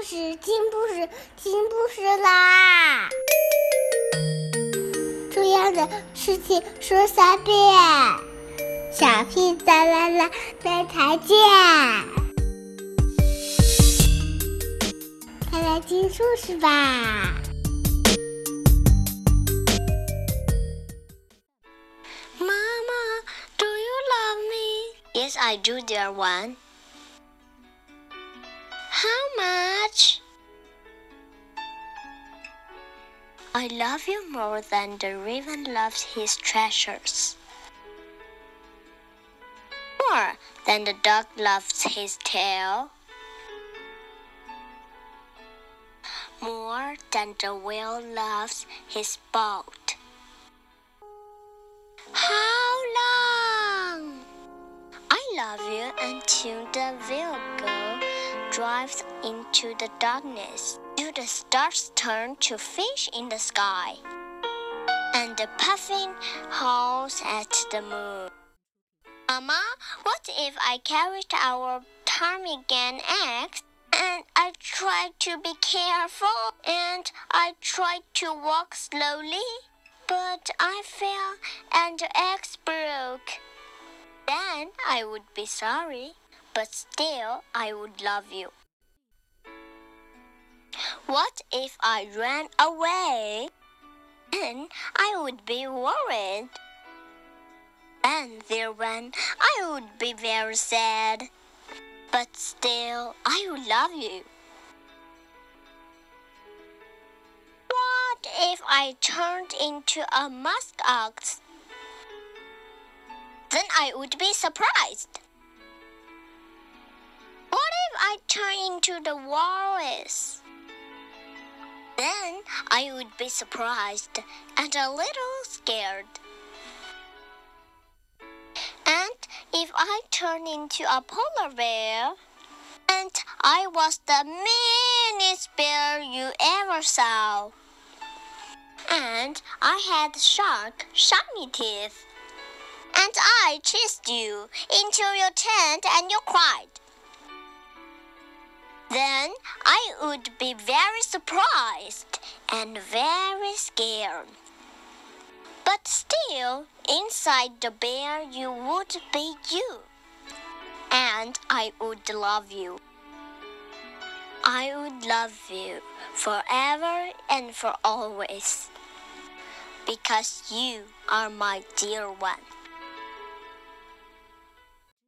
故事，听故事，听故事啦！重要的事情说三遍，小屁哒啦啦，明天见！快来听故事吧！妈妈，Do you love me? Yes, I do, dear one. How much? I love you more than the raven loves his treasures. More than the dog loves his tail. More than the whale loves his boat. How long? I love you until the vehicle drives into the darkness, Do the stars turn to fish in the sky, and the puffin howls at the moon. Mama, what if I carried our ptarmigan eggs and I tried to be careful and I tried to walk slowly? But I fell and the eggs broke. Then I would be sorry, but still I would love you. What if I ran away? Then I would be worried. And there when I would be very sad. But still I would love you. What if I turned into a musk ox? Then I would be surprised. If I turn into the walrus? Then I would be surprised and a little scared. And if I turn into a polar bear, and I was the meanest bear you ever saw. And I had sharp, shiny teeth. And I chased you into your tent and you cried. I would be very surprised and very scared. But still, inside the bear, you would be you. And I would love you. I would love you forever and for always. Because you are my dear one.